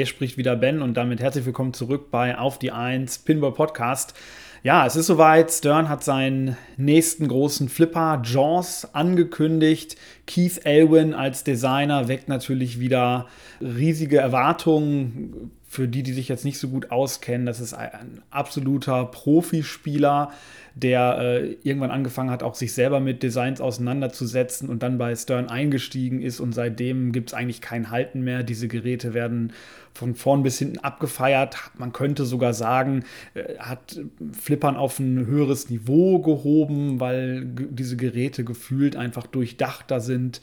Hi, hier spricht wieder Ben und damit herzlich willkommen zurück bei Auf die 1 Pinball Podcast. Ja, es ist soweit. Stern hat seinen nächsten großen Flipper, Jaws, angekündigt. Keith Elwin als Designer weckt natürlich wieder riesige Erwartungen für die, die sich jetzt nicht so gut auskennen. Das ist ein absoluter Profispieler der äh, irgendwann angefangen hat, auch sich selber mit Designs auseinanderzusetzen und dann bei Stern eingestiegen ist und seitdem gibt es eigentlich kein Halten mehr. Diese Geräte werden von vorn bis hinten abgefeiert. Man könnte sogar sagen, äh, hat Flippern auf ein höheres Niveau gehoben, weil diese Geräte gefühlt einfach durchdachter sind.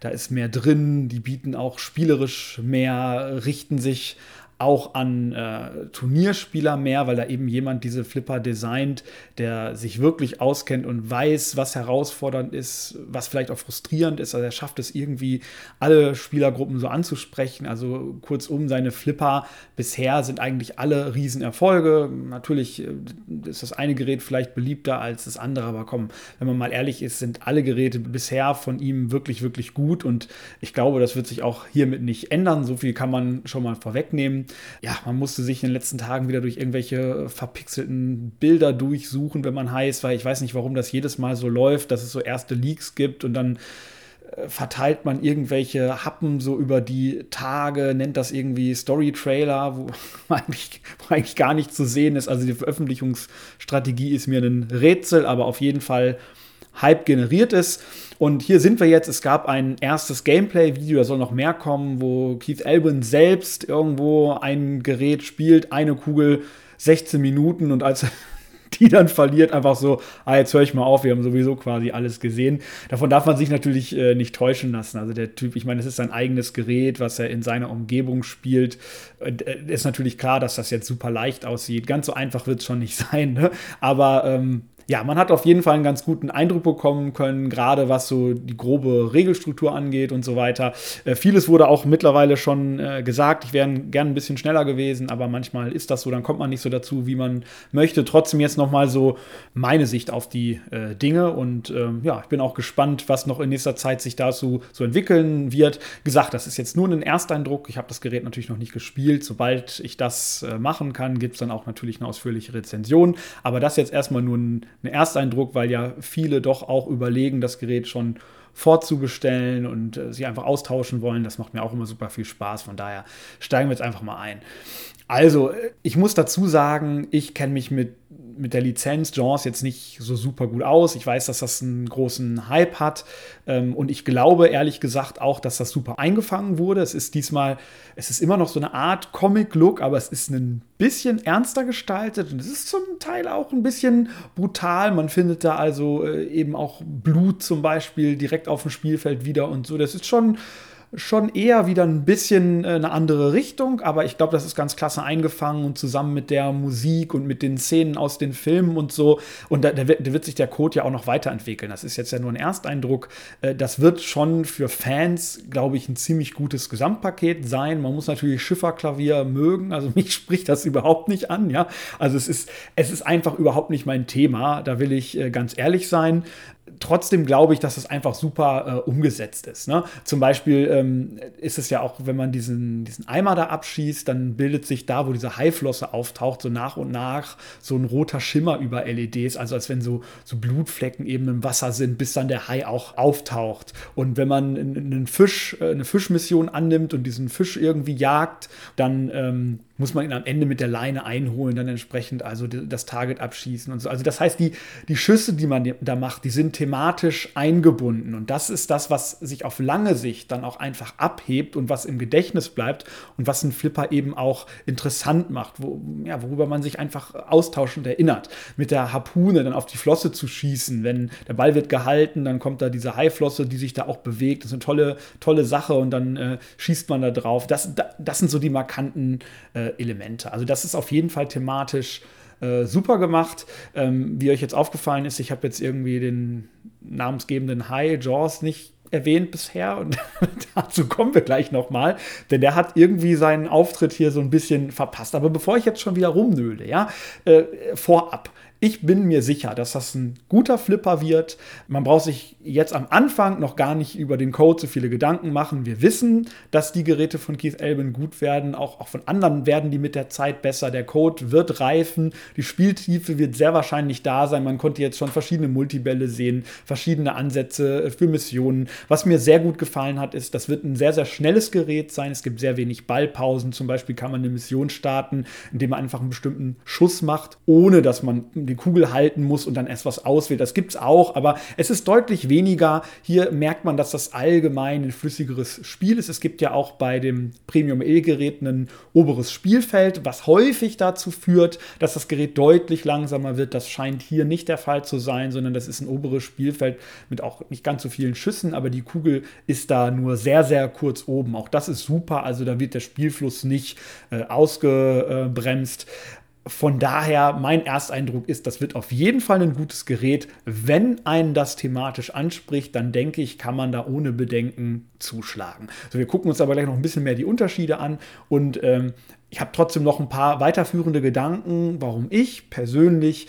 Da ist mehr drin, die bieten auch spielerisch mehr, richten sich auch an äh, Turnierspieler mehr, weil da eben jemand diese Flipper designt, der sich wirklich auskennt und weiß, was herausfordernd ist, was vielleicht auch frustrierend ist. Also er schafft es irgendwie, alle Spielergruppen so anzusprechen. Also kurzum, seine Flipper bisher sind eigentlich alle Riesenerfolge. Natürlich äh, ist das eine Gerät vielleicht beliebter als das andere, aber komm, wenn man mal ehrlich ist, sind alle Geräte bisher von ihm wirklich, wirklich gut und ich glaube, das wird sich auch hiermit nicht ändern. So viel kann man schon mal vorwegnehmen ja, man musste sich in den letzten Tagen wieder durch irgendwelche verpixelten Bilder durchsuchen, wenn man heißt, weil ich weiß nicht, warum das jedes Mal so läuft, dass es so erste Leaks gibt und dann äh, verteilt man irgendwelche Happen so über die Tage, nennt das irgendwie Story-Trailer, wo eigentlich, wo eigentlich gar nicht zu sehen ist. Also die Veröffentlichungsstrategie ist mir ein Rätsel, aber auf jeden Fall Hype generiert ist. Und hier sind wir jetzt. Es gab ein erstes Gameplay-Video, da soll noch mehr kommen, wo Keith Elwin selbst irgendwo ein Gerät spielt, eine Kugel, 16 Minuten und als die dann verliert, einfach so, ah, jetzt höre ich mal auf, wir haben sowieso quasi alles gesehen. Davon darf man sich natürlich äh, nicht täuschen lassen. Also der Typ, ich meine, es ist sein eigenes Gerät, was er in seiner Umgebung spielt. Äh, ist natürlich klar, dass das jetzt super leicht aussieht. Ganz so einfach wird es schon nicht sein, ne? aber ähm, ja, man hat auf jeden Fall einen ganz guten Eindruck bekommen können, gerade was so die grobe Regelstruktur angeht und so weiter. Äh, vieles wurde auch mittlerweile schon äh, gesagt. Ich wäre gern ein bisschen schneller gewesen, aber manchmal ist das so, dann kommt man nicht so dazu, wie man möchte. Trotzdem jetzt nochmal so meine Sicht auf die äh, Dinge und ähm, ja, ich bin auch gespannt, was noch in nächster Zeit sich dazu so entwickeln wird. Gesagt, das ist jetzt nur ein Ersteindruck. Ich habe das Gerät natürlich noch nicht gespielt. Sobald ich das äh, machen kann, gibt es dann auch natürlich eine ausführliche Rezension. Aber das jetzt erstmal nur ein ein Ersteindruck, weil ja viele doch auch überlegen, das Gerät schon vorzubestellen und äh, sie einfach austauschen wollen. Das macht mir auch immer super viel Spaß. Von daher steigen wir jetzt einfach mal ein. Also, äh, ich muss dazu sagen, ich kenne mich mit mit der Lizenz Jaws jetzt nicht so super gut aus. Ich weiß, dass das einen großen Hype hat. Ähm, und ich glaube ehrlich gesagt auch, dass das super eingefangen wurde. Es ist diesmal, es ist immer noch so eine Art Comic-Look, aber es ist ein bisschen ernster gestaltet und es ist zum Teil auch ein bisschen brutal. Man findet da also äh, eben auch Blut zum Beispiel direkt auf dem Spielfeld wieder und so. Das ist schon schon eher wieder ein bisschen äh, eine andere Richtung, aber ich glaube, das ist ganz klasse eingefangen und zusammen mit der Musik und mit den Szenen aus den Filmen und so. Und da, da, wird, da wird, sich der Code ja auch noch weiterentwickeln. Das ist jetzt ja nur ein Ersteindruck. Äh, das wird schon für Fans, glaube ich, ein ziemlich gutes Gesamtpaket sein. Man muss natürlich Schifferklavier mögen. Also mich spricht das überhaupt nicht an. Ja, also es ist, es ist einfach überhaupt nicht mein Thema. Da will ich äh, ganz ehrlich sein trotzdem glaube ich, dass es einfach super äh, umgesetzt ist. Ne? Zum Beispiel ähm, ist es ja auch, wenn man diesen, diesen Eimer da abschießt, dann bildet sich da, wo diese Haiflosse auftaucht, so nach und nach so ein roter Schimmer über LEDs, also als wenn so, so Blutflecken eben im Wasser sind, bis dann der Hai auch auftaucht. Und wenn man einen Fisch, äh, eine Fischmission annimmt und diesen Fisch irgendwie jagt, dann ähm, muss man ihn am Ende mit der Leine einholen, dann entsprechend also das Target abschießen und so. Also das heißt, die, die Schüsse, die man da macht, die sind thematisch eingebunden. Und das ist das, was sich auf lange Sicht dann auch einfach abhebt und was im Gedächtnis bleibt und was einen Flipper eben auch interessant macht, wo, ja, worüber man sich einfach austauschend erinnert. Mit der Harpune dann auf die Flosse zu schießen, wenn der Ball wird gehalten, dann kommt da diese Haiflosse, die sich da auch bewegt. Das ist eine tolle, tolle Sache und dann äh, schießt man da drauf. Das, das sind so die markanten äh, Elemente. Also das ist auf jeden Fall thematisch äh, super gemacht. Ähm, wie euch jetzt aufgefallen ist, ich habe jetzt irgendwie den namensgebenden High Jaws nicht erwähnt bisher und dazu kommen wir gleich nochmal, denn der hat irgendwie seinen Auftritt hier so ein bisschen verpasst. Aber bevor ich jetzt schon wieder rumnöle, ja, äh, vorab, Ich bin mir sicher, dass das ein guter Flipper wird. Man braucht sich jetzt am Anfang noch gar nicht über den Code so viele Gedanken machen. Wir wissen, dass die Geräte von Keith Elben gut werden. Auch, auch von anderen werden die mit der Zeit besser. Der Code wird reifen. Die Spieltiefe wird sehr wahrscheinlich da sein. Man konnte jetzt schon verschiedene Multibälle sehen, verschiedene Ansätze für Missionen. Was mir sehr gut gefallen hat, ist, das wird ein sehr, sehr schnelles Gerät sein. Es gibt sehr wenig Ballpausen. Zum Beispiel kann man eine Mission starten, indem man einfach einen bestimmten Schuss macht, ohne dass man die Kugel halten muss und dann erst was auswählt. Das gibt es auch, aber es ist deutlich weniger. Hier merkt man, dass das allgemein ein flüssigeres Spiel ist. Es gibt ja auch bei dem Premium E-Gerät ein oberes Spielfeld, was häufig dazu führt, dass das Gerät deutlich langsamer wird. Das scheint hier nicht der Fall zu sein, sondern das ist ein oberes Spielfeld mit auch nicht ganz so vielen Schüssen, aber die Kugel ist da nur sehr, sehr kurz oben. Auch das ist super, also da wird der Spielfluss nicht äh, ausgebremst. Von daher, mein Ersteindruck ist, das wird auf jeden Fall ein gutes Gerät. Wenn einen das thematisch anspricht, dann denke ich, kann man da ohne Bedenken zuschlagen. So, wir gucken uns aber gleich noch ein bisschen mehr die Unterschiede an und ähm, ich habe trotzdem noch ein paar weiterführende Gedanken, warum ich persönlich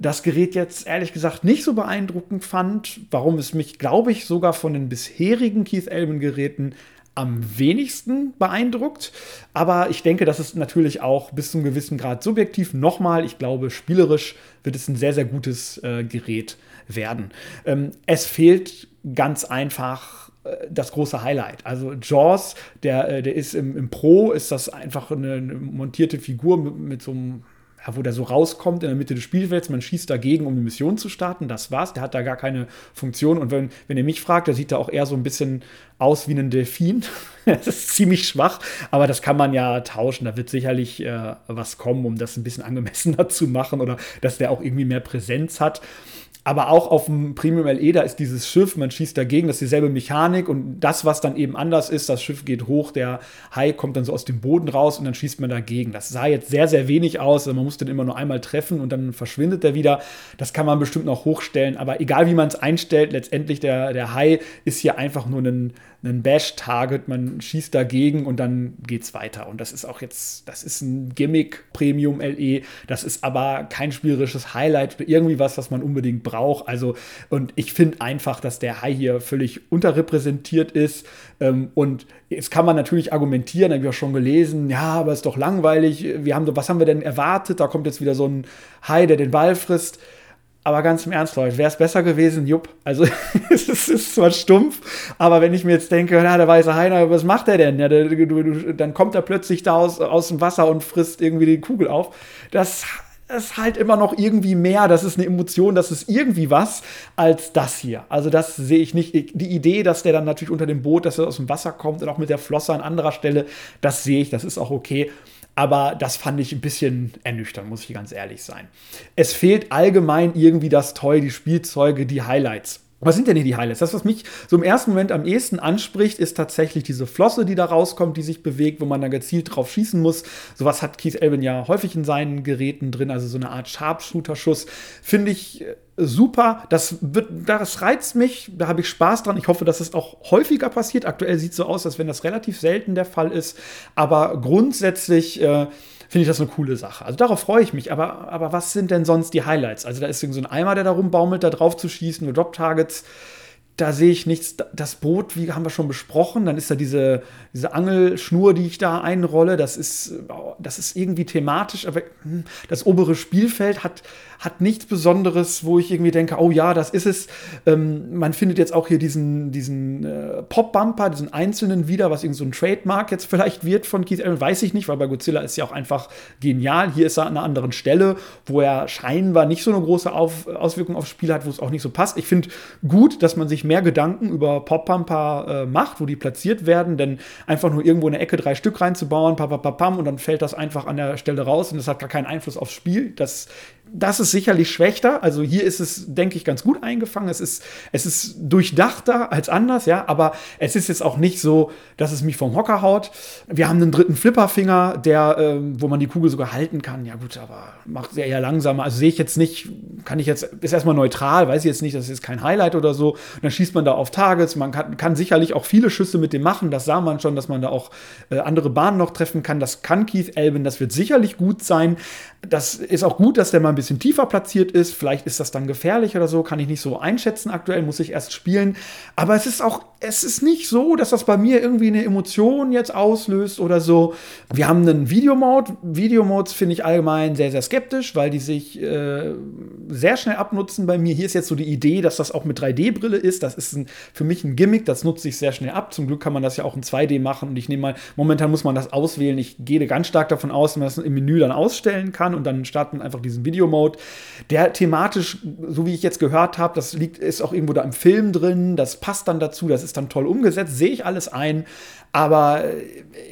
das Gerät jetzt ehrlich gesagt nicht so beeindruckend fand, warum es mich, glaube ich, sogar von den bisherigen Keith Elman Geräten am wenigsten beeindruckt. Aber ich denke, das ist natürlich auch bis zu einem gewissen Grad subjektiv. Nochmal, ich glaube, spielerisch wird es ein sehr, sehr gutes äh, Gerät werden. Ähm, es fehlt ganz einfach äh, das große Highlight. Also Jaws, der, äh, der ist im, im Pro, ist das einfach eine, eine montierte Figur mit, mit so einem ja, wo der so rauskommt in der Mitte des Spielfelds, man schießt dagegen, um die Mission zu starten. Das war's. Der hat da gar keine Funktion. Und wenn, wenn ihr mich fragt, der sieht da auch eher so ein bisschen aus wie ein Delfin. das ist ziemlich schwach, aber das kann man ja tauschen. Da wird sicherlich äh, was kommen, um das ein bisschen angemessener zu machen oder dass der auch irgendwie mehr Präsenz hat. Aber auch auf dem Premium LE, da ist dieses Schiff, man schießt dagegen, das ist dieselbe Mechanik und das, was dann eben anders ist, das Schiff geht hoch, der Hai kommt dann so aus dem Boden raus und dann schießt man dagegen. Das sah jetzt sehr, sehr wenig aus, also man muss den immer nur einmal treffen und dann verschwindet er wieder. Das kann man bestimmt noch hochstellen, aber egal wie man es einstellt, letztendlich der, der Hai ist hier einfach nur ein, ein Bash-Target, man schießt dagegen und dann geht es weiter. Und das ist auch jetzt, das ist ein Gimmick Premium LE, das ist aber kein spielerisches Highlight oder irgendwie was, was man unbedingt braucht. Also, und ich finde einfach, dass der Hai hier völlig unterrepräsentiert ist. Ähm, und jetzt kann man natürlich argumentieren, habe ich auch schon gelesen, ja, aber ist doch langweilig. Wir haben, was haben wir denn erwartet? Da kommt jetzt wieder so ein Hai, der den Ball frisst. Aber ganz im Ernst, Leute, wäre es besser gewesen, jupp. Also es ist zwar stumpf, aber wenn ich mir jetzt denke, na, der weiße Heiner, was macht er denn? Ja, der, du, du, dann kommt er plötzlich da aus, aus dem Wasser und frisst irgendwie die Kugel auf. Das ist halt immer noch irgendwie mehr, das ist eine Emotion, das ist irgendwie was als das hier. Also das sehe ich nicht. Die Idee, dass der dann natürlich unter dem Boot, dass er aus dem Wasser kommt und auch mit der Flosse an anderer Stelle, das sehe ich, das ist auch okay. Aber das fand ich ein bisschen ernüchternd, muss ich ganz ehrlich sein. Es fehlt allgemein irgendwie das Toy, die Spielzeuge, die Highlights. Was sind denn hier die Highlights? Das, was mich so im ersten Moment am ehesten anspricht, ist tatsächlich diese Flosse, die da rauskommt, die sich bewegt, wo man dann gezielt drauf schießen muss. Sowas hat Keith Elvin ja häufig in seinen Geräten drin, also so eine Art Sharpshooter-Schuss. Finde ich äh, super. Das, wird, das reizt mich, da habe ich Spaß dran. Ich hoffe, dass es auch häufiger passiert. Aktuell sieht es so aus, als wenn das relativ selten der Fall ist. Aber grundsätzlich. Äh, finde ich das eine coole Sache. Also darauf freue ich mich. Aber, aber was sind denn sonst die Highlights? Also da ist so ein Eimer, der da rumbaumelt, da drauf zu schießen, nur Drop-Targets da sehe ich nichts. Das Boot, wie haben wir schon besprochen, dann ist da diese, diese Angelschnur, die ich da einrolle. Das ist, das ist irgendwie thematisch, aber hm, das obere Spielfeld hat, hat nichts Besonderes, wo ich irgendwie denke, oh ja, das ist es. Ähm, man findet jetzt auch hier diesen, diesen äh, Pop-Bumper, diesen einzelnen wieder, was irgend so ein Trademark jetzt vielleicht wird von Keith Allen, weiß ich nicht, weil bei Godzilla ist ja auch einfach genial. Hier ist er an einer anderen Stelle, wo er scheinbar nicht so eine große Auf Auswirkung aufs Spiel hat, wo es auch nicht so passt. Ich finde gut, dass man sich mehr Gedanken über Pop-Pumper äh, macht, wo die platziert werden, denn einfach nur irgendwo in der Ecke drei Stück reinzubauen, papapapam, und dann fällt das einfach an der Stelle raus und das hat gar keinen Einfluss aufs Spiel. Das das ist sicherlich schwächter. Also hier ist es, denke ich, ganz gut eingefangen. Es ist, es ist durchdachter als anders, ja, aber es ist jetzt auch nicht so, dass es mich vom Hocker haut. Wir haben einen dritten Flipperfinger, der, ähm, wo man die Kugel sogar halten kann. Ja, gut, aber macht sehr eher langsamer. Also sehe ich jetzt nicht, kann ich jetzt, ist erstmal neutral, weiß ich jetzt nicht, das ist kein Highlight oder so. Und dann schießt man da auf Targets. Man kann, kann sicherlich auch viele Schüsse mit dem machen. Das sah man schon, dass man da auch äh, andere Bahnen noch treffen kann. Das kann Keith Elben, das wird sicherlich gut sein. Das ist auch gut, dass der mal ein bisschen tiefer platziert ist. Vielleicht ist das dann gefährlich oder so, kann ich nicht so einschätzen aktuell, muss ich erst spielen. Aber es ist auch, es ist nicht so, dass das bei mir irgendwie eine Emotion jetzt auslöst oder so. Wir haben einen Videomode. Videomodes finde ich allgemein sehr, sehr skeptisch, weil die sich äh, sehr schnell abnutzen bei mir. Hier ist jetzt so die Idee, dass das auch mit 3D-Brille ist. Das ist ein, für mich ein Gimmick, das nutzt sich sehr schnell ab. Zum Glück kann man das ja auch in 2D machen und ich nehme mal, momentan muss man das auswählen. Ich gehe ganz stark davon aus, dass man das im Menü dann ausstellen kann und dann startet man einfach diesen Videomode. Der thematisch, so wie ich jetzt gehört habe, das liegt, ist auch irgendwo da im Film drin, das passt dann dazu, das ist dann toll umgesetzt, sehe ich alles ein. Aber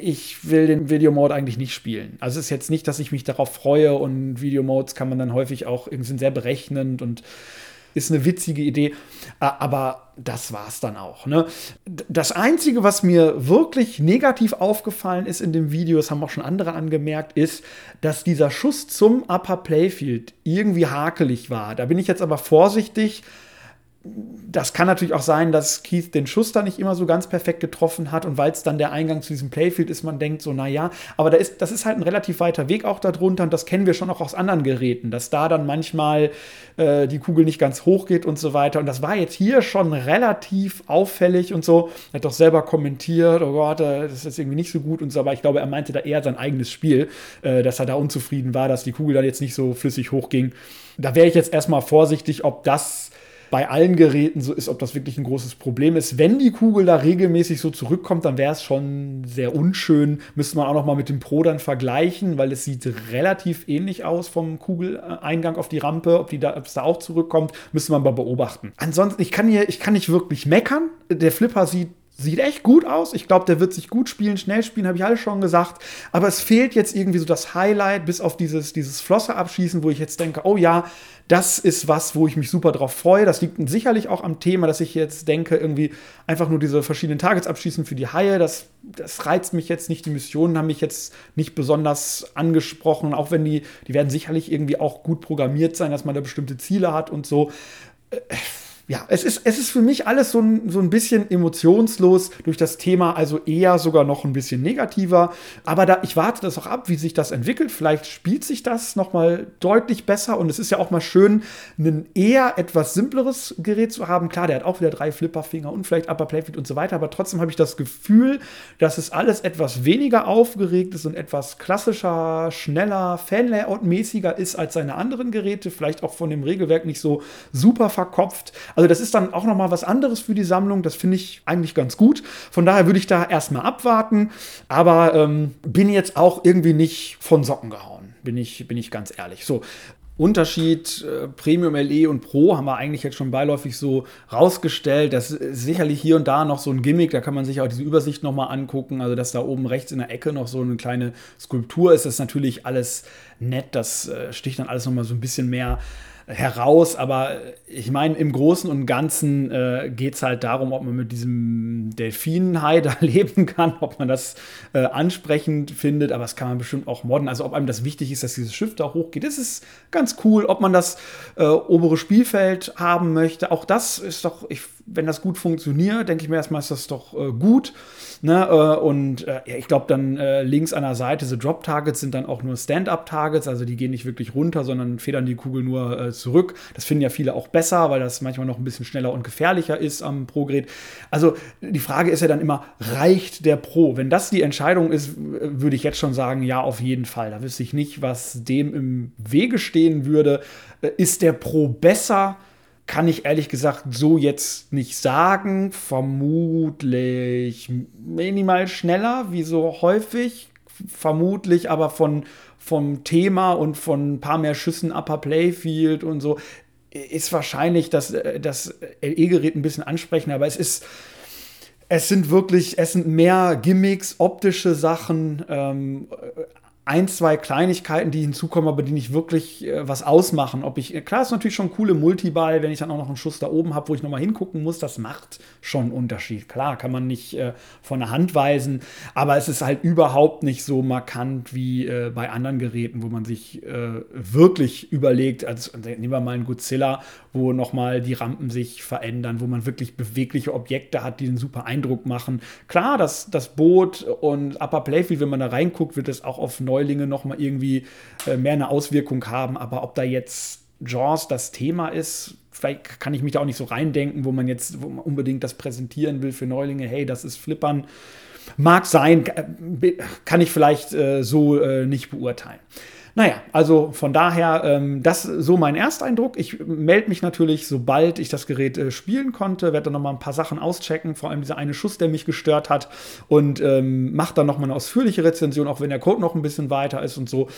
ich will den Videomode eigentlich nicht spielen. Also es ist jetzt nicht, dass ich mich darauf freue und Videomodes kann man dann häufig auch, sind sehr berechnend und ist eine witzige Idee. Aber das war es dann auch. Ne? Das Einzige, was mir wirklich negativ aufgefallen ist in dem Video, das haben auch schon andere angemerkt, ist, dass dieser Schuss zum Upper Playfield irgendwie hakelig war. Da bin ich jetzt aber vorsichtig das kann natürlich auch sein, dass Keith den Schuss da nicht immer so ganz perfekt getroffen hat und weil es dann der Eingang zu diesem Playfield ist, man denkt so, naja, aber da ist, das ist halt ein relativ weiter Weg auch darunter und das kennen wir schon auch aus anderen Geräten, dass da dann manchmal äh, die Kugel nicht ganz hoch geht und so weiter und das war jetzt hier schon relativ auffällig und so. Er hat doch selber kommentiert, oh Gott, äh, das ist irgendwie nicht so gut und so, aber ich glaube, er meinte da eher sein eigenes Spiel, äh, dass er da unzufrieden war, dass die Kugel dann jetzt nicht so flüssig hochging. Da wäre ich jetzt erstmal vorsichtig, ob das bei allen Geräten so ist, ob das wirklich ein großes Problem ist. Wenn die Kugel da regelmäßig so zurückkommt, dann wäre es schon sehr unschön. Müsste man auch noch mal mit dem Pro dann vergleichen, weil es sieht relativ ähnlich aus vom Kugeleingang auf die Rampe. Ob, die da, es da auch zurückkommt, müsste man mal beobachten. Ansonsten, ich kann hier, ich kann nicht wirklich meckern. Der Flipper sieht sieht echt gut aus. Ich glaube, der wird sich gut spielen, schnell spielen, habe ich alles schon gesagt. Aber es fehlt jetzt irgendwie so das Highlight, bis auf dieses, dieses Flosse abschießen, wo ich jetzt denke, oh ja, das ist was, wo ich mich super drauf freue. Das liegt sicherlich auch am Thema, dass ich jetzt denke, irgendwie einfach nur diese verschiedenen Targets abschießen für die Haie. Das, das reizt mich jetzt nicht. Die Missionen haben mich jetzt nicht besonders angesprochen, auch wenn die, die werden sicherlich irgendwie auch gut programmiert sein, dass man da bestimmte Ziele hat und so. Äh, ja, es ist, es ist für mich alles so ein, so ein bisschen emotionslos durch das Thema, also eher sogar noch ein bisschen negativer. Aber da, ich warte das auch ab, wie sich das entwickelt. Vielleicht spielt sich das nochmal deutlich besser. Und es ist ja auch mal schön, ein eher etwas simpleres Gerät zu haben. Klar, der hat auch wieder drei Flipperfinger und vielleicht Upper Playfield und so weiter. Aber trotzdem habe ich das Gefühl, dass es alles etwas weniger aufgeregt ist und etwas klassischer, schneller, Fanlayout-mäßiger ist als seine anderen Geräte. Vielleicht auch von dem Regelwerk nicht so super verkopft. Also das ist dann auch noch mal was anderes für die Sammlung. Das finde ich eigentlich ganz gut. Von daher würde ich da erstmal abwarten. Aber ähm, bin jetzt auch irgendwie nicht von Socken gehauen. Bin ich, bin ich ganz ehrlich. So, Unterschied äh, Premium LE und Pro haben wir eigentlich jetzt schon beiläufig so rausgestellt. Das ist sicherlich hier und da noch so ein Gimmick, da kann man sich auch diese Übersicht nochmal angucken. Also, dass da oben rechts in der Ecke noch so eine kleine Skulptur ist, das ist natürlich alles nett. Das äh, sticht dann alles nochmal so ein bisschen mehr heraus. Aber ich meine, im Großen und Ganzen äh, geht es halt darum, ob man mit diesem Delfinenhai da leben kann, ob man das äh, ansprechend findet. Aber das kann man bestimmt auch modden. Also ob einem das wichtig ist, dass dieses Schiff da hochgeht, das ist ganz cool. Ob man das äh, obere Spielfeld haben möchte, auch das ist doch, ich, wenn das gut funktioniert, denke ich mir erstmal, ist das doch äh, gut. Ne? Äh, und äh, ja, ich glaube, dann äh, links an der Seite, diese Drop-Targets sind dann auch nur Stand-Up-Targets, also die gehen nicht wirklich runter, sondern federn die Kugel nur äh, zurück. Das finden ja viele auch besser, weil das manchmal noch ein bisschen schneller und gefährlicher ist am Pro-Gerät. Also die Frage ist ja dann immer, reicht der Pro? Wenn das die Entscheidung ist, würde ich jetzt schon sagen, ja, auf jeden Fall. Da wüsste ich nicht, was dem im Wege stehen würde. Äh, ist der Pro besser? Kann ich ehrlich gesagt so jetzt nicht sagen. Vermutlich minimal schneller, wie so häufig. Vermutlich aber von, vom Thema und von ein paar mehr Schüssen Upper Playfield und so ist wahrscheinlich das, das LE-Gerät ein bisschen ansprechender, aber es ist. Es sind wirklich, es sind mehr Gimmicks, optische Sachen, ähm, ein, zwei Kleinigkeiten, die hinzukommen, aber die nicht wirklich äh, was ausmachen. Ob ich, klar, ist natürlich schon coole Multiball, wenn ich dann auch noch einen Schuss da oben habe, wo ich nochmal hingucken muss, das macht schon einen Unterschied. Klar, kann man nicht äh, von der Hand weisen, aber es ist halt überhaupt nicht so markant wie äh, bei anderen Geräten, wo man sich äh, wirklich überlegt, also nehmen wir mal einen Godzilla, wo nochmal die Rampen sich verändern, wo man wirklich bewegliche Objekte hat, die einen super Eindruck machen. Klar, das, das Boot und Upper Playfield, wenn man da reinguckt, wird es auch auf neue Neulinge nochmal irgendwie äh, mehr eine Auswirkung haben. Aber ob da jetzt Jaws das Thema ist, vielleicht kann ich mich da auch nicht so reindenken, wo man jetzt wo man unbedingt das präsentieren will für Neulinge. Hey, das ist Flippern. Mag sein, äh, kann ich vielleicht äh, so äh, nicht beurteilen. Naja, also von daher, ähm, das so mein Ersteindruck. Ich melde mich natürlich, sobald ich das Gerät äh, spielen konnte, werde dann nochmal ein paar Sachen auschecken, vor allem dieser eine Schuss, der mich gestört hat und ähm, mache dann nochmal eine ausführliche Rezension, auch wenn der Code noch ein bisschen weiter ist und so.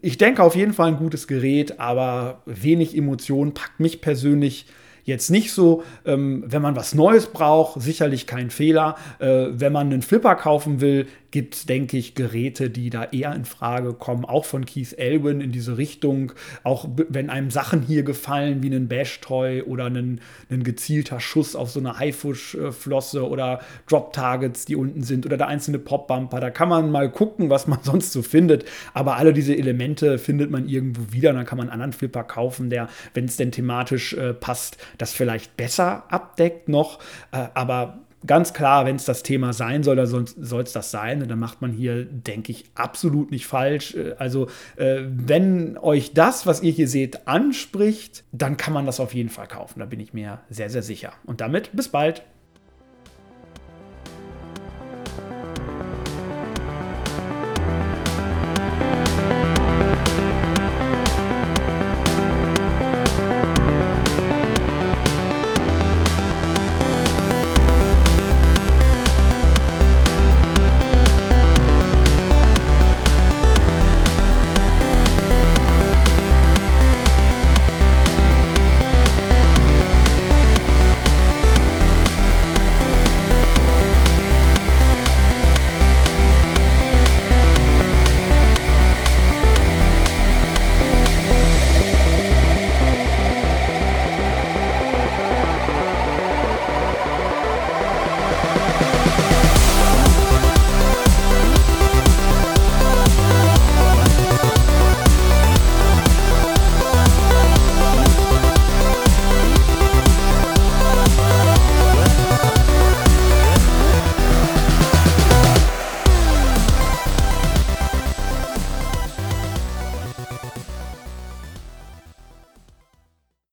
Ich denke auf jeden Fall ein gutes Gerät, aber wenig Emotionen packt mich persönlich jetzt nicht so, ähm, wenn man was Neues braucht, sicherlich kein Fehler. Äh, wenn man einen Flipper kaufen will, gibt es, denke ich, Geräte, die da eher in Frage kommen, auch von Keith Elwin in diese Richtung. Auch wenn einem Sachen hier gefallen, wie ein Bash-Toy oder ein, ein gezielter Schuss auf so eine Haifusch-Flosse oder Drop-Targets, die unten sind oder der einzelne Pop-Bumper. Da kann man mal gucken, was man sonst so findet. Aber alle diese Elemente findet man irgendwo wieder. dann kann man einen anderen Flipper kaufen, der, wenn es denn thematisch äh, passt, das vielleicht besser abdeckt noch. Äh, aber ganz klar, wenn es das Thema sein soll, dann soll es das sein. Und dann macht man hier, denke ich, absolut nicht falsch. Äh, also, äh, wenn euch das, was ihr hier seht, anspricht, dann kann man das auf jeden Fall kaufen. Da bin ich mir sehr, sehr sicher. Und damit bis bald.